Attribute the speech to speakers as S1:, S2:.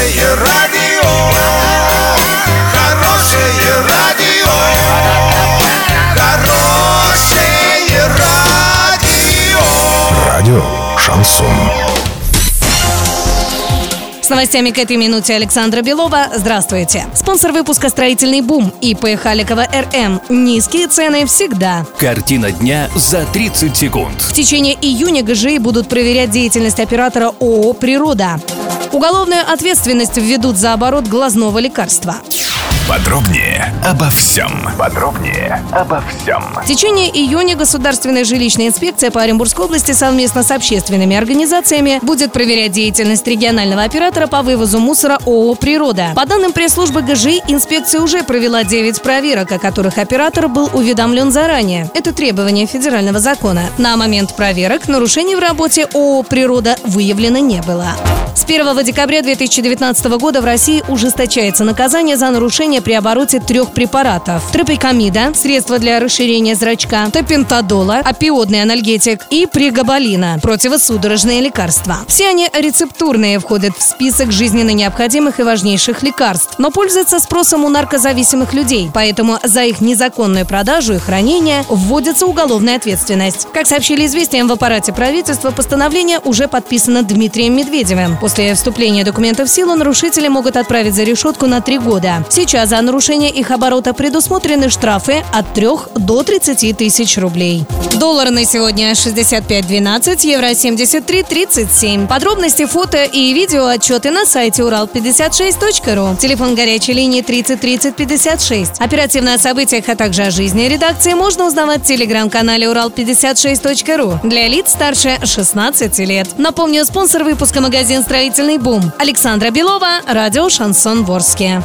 S1: Хорошее радио, хорошее радио, хорошее радио.
S2: Радио Шансон.
S3: С новостями к этой минуте Александра Белова. Здравствуйте. Спонсор выпуска «Строительный бум» ИП Халикова РМ. Низкие цены всегда.
S4: Картина дня за 30 секунд.
S3: В течение июня ГЖИ будут проверять деятельность оператора ООО «Природа». Уголовную ответственность введут за оборот глазного лекарства.
S2: Подробнее обо всем. Подробнее обо всем.
S3: В течение июня Государственная жилищная инспекция по Оренбургской области совместно с общественными организациями будет проверять деятельность регионального оператора по вывозу мусора ООО «Природа». По данным пресс-службы ГЖИ, инспекция уже провела 9 проверок, о которых оператор был уведомлен заранее. Это требование федерального закона. На момент проверок нарушений в работе ООО «Природа» выявлено не было. С 1 декабря 2019 года в России ужесточается наказание за нарушение при обороте трех препаратов. Тропикамида, средство для расширения зрачка, топентадола, опиодный анальгетик и пригабалина, противосудорожные лекарства. Все они рецептурные, входят в список жизненно необходимых и важнейших лекарств, но пользуются спросом у наркозависимых людей, поэтому за их незаконную продажу и хранение вводится уголовная ответственность. Как сообщили известиям в аппарате правительства, постановление уже подписано Дмитрием Медведевым. После вступления документов в силу нарушители могут отправить за решетку на три года. Сейчас за нарушение их оборота предусмотрены штрафы от 3 до 30 тысяч рублей. Доллар на сегодня 65.12, евро 73.37. Подробности, фото и видео отчеты на сайте урал56.ру. Телефон горячей линии 30 30 56. Оперативно о событиях, а также о жизни редакции можно узнавать в телеграм-канале урал56.ру для лиц старше 16 лет. Напомню, спонсор выпуска магазин «Строительный бум». Александра Белова, радио «Шансон Ворске».